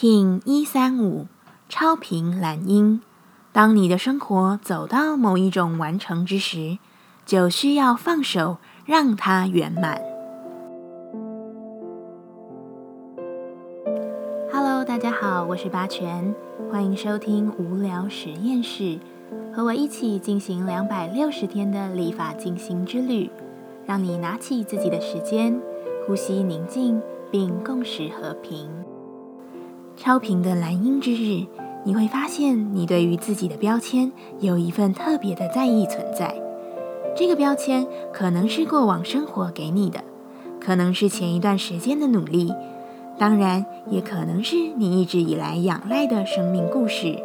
King 一三五超频蓝音。当你的生活走到某一种完成之时，就需要放手，让它圆满。Hello，大家好，我是八全，欢迎收听无聊实验室，和我一起进行两百六十天的立法进行之旅，让你拿起自己的时间，呼吸宁静，并共识和平。超频的蓝鹰之日，你会发现你对于自己的标签有一份特别的在意存在。这个标签可能是过往生活给你的，可能是前一段时间的努力，当然也可能是你一直以来仰赖的生命故事。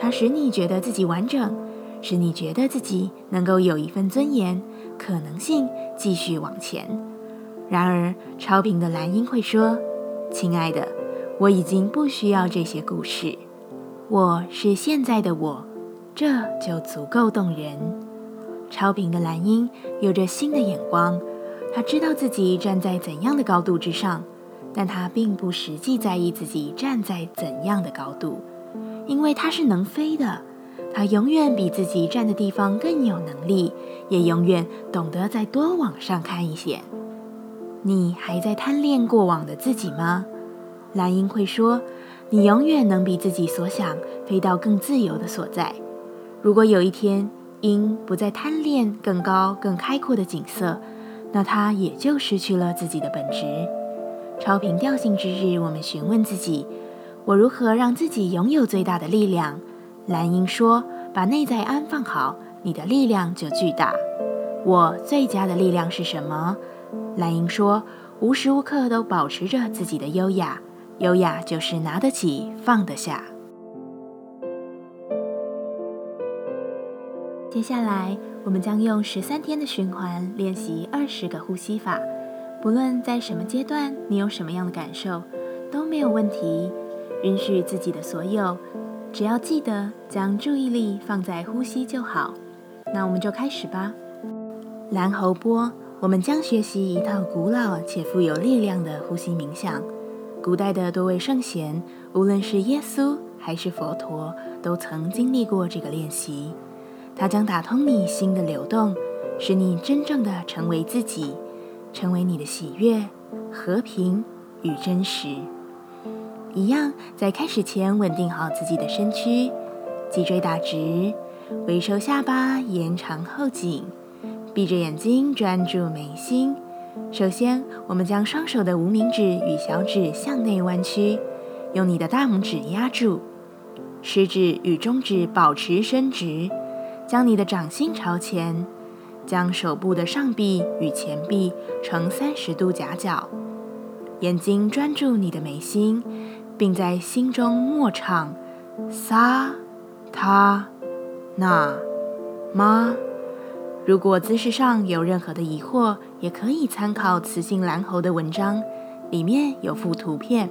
它使你觉得自己完整，使你觉得自己能够有一份尊严、可能性继续往前。然而，超频的蓝鹰会说：“亲爱的。”我已经不需要这些故事，我是现在的我，这就足够动人。超频的蓝鹰有着新的眼光，他知道自己站在怎样的高度之上，但他并不实际在意自己站在怎样的高度，因为他是能飞的，他永远比自己站的地方更有能力，也永远懂得再多往上看一些。你还在贪恋过往的自己吗？蓝鹰会说：“你永远能比自己所想飞到更自由的所在。如果有一天鹰不再贪恋更高、更开阔的景色，那它也就失去了自己的本质。”超频调性之日，我们询问自己：“我如何让自己拥有最大的力量？”蓝鹰说：“把内在安放好，你的力量就巨大。”我最佳的力量是什么？蓝鹰说：“无时无刻都保持着自己的优雅。”优雅就是拿得起放得下。接下来，我们将用十三天的循环练习二十个呼吸法。不论在什么阶段，你有什么样的感受，都没有问题。允许自己的所有，只要记得将注意力放在呼吸就好。那我们就开始吧。蓝喉波，我们将学习一套古老且富有力量的呼吸冥想。古代的多位圣贤，无论是耶稣还是佛陀，都曾经历过这个练习。它将打通你心的流动，使你真正的成为自己，成为你的喜悦、和平与真实。一样，在开始前稳定好自己的身躯，脊椎打直，微收下巴，延长后颈，闭着眼睛专注眉心。首先，我们将双手的无名指与小指向内弯曲，用你的大拇指压住，食指与中指保持伸直，将你的掌心朝前，将手部的上臂与前臂呈三十度夹角，眼睛专注你的眉心，并在心中默唱萨他那妈。如果姿势上有任何的疑惑，也可以参考雌性蓝猴的文章，里面有附图片。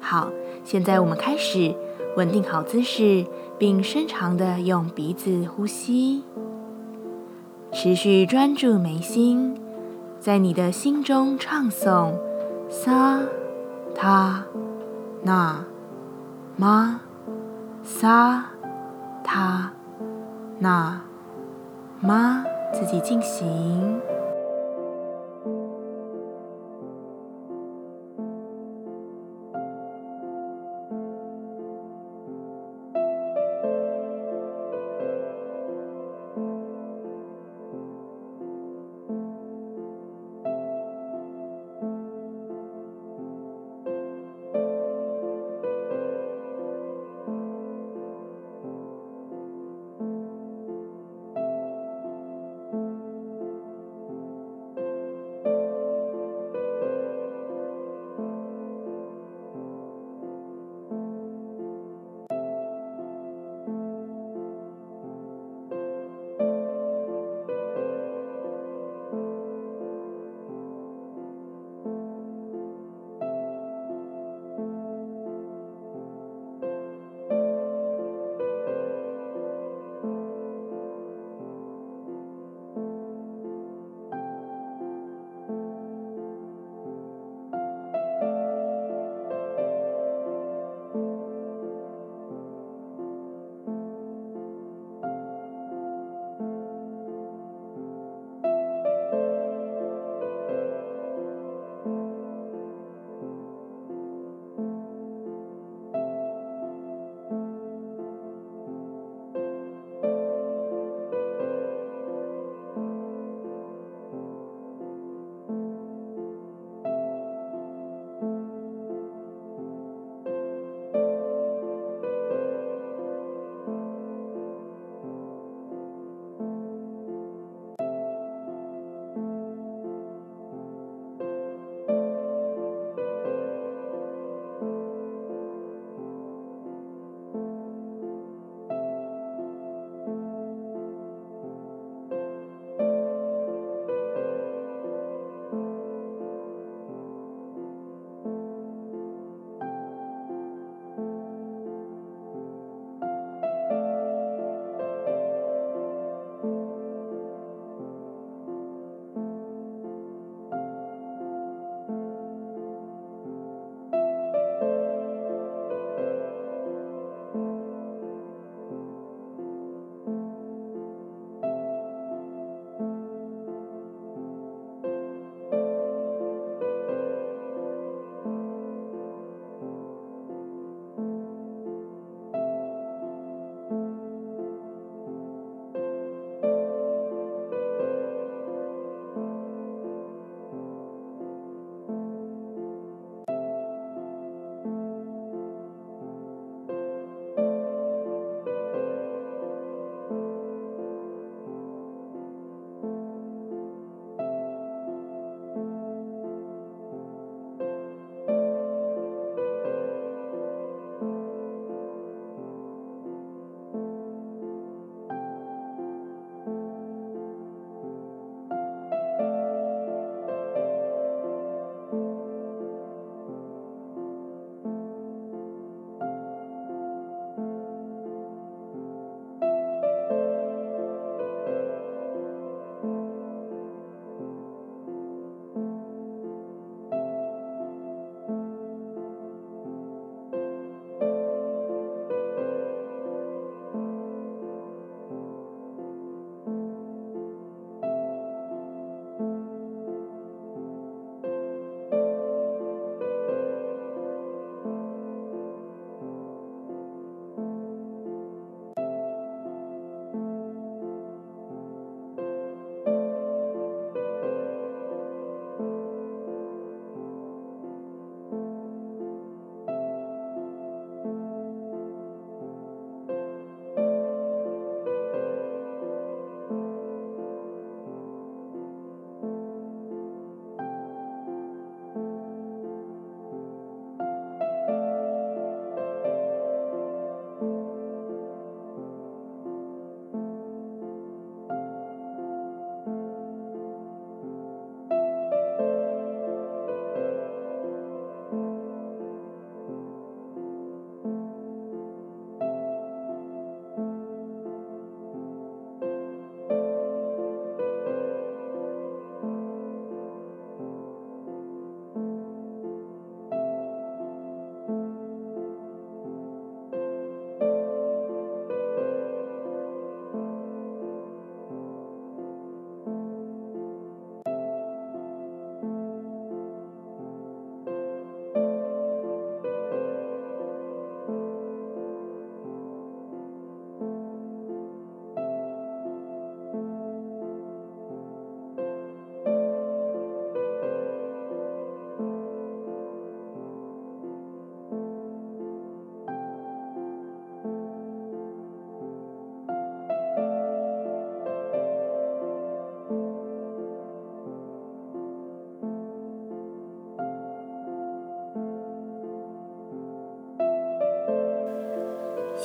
好，现在我们开始稳定好姿势，并深长的用鼻子呼吸，持续专注眉心，在你的心中唱诵萨他那玛萨他那。妈，自己进行。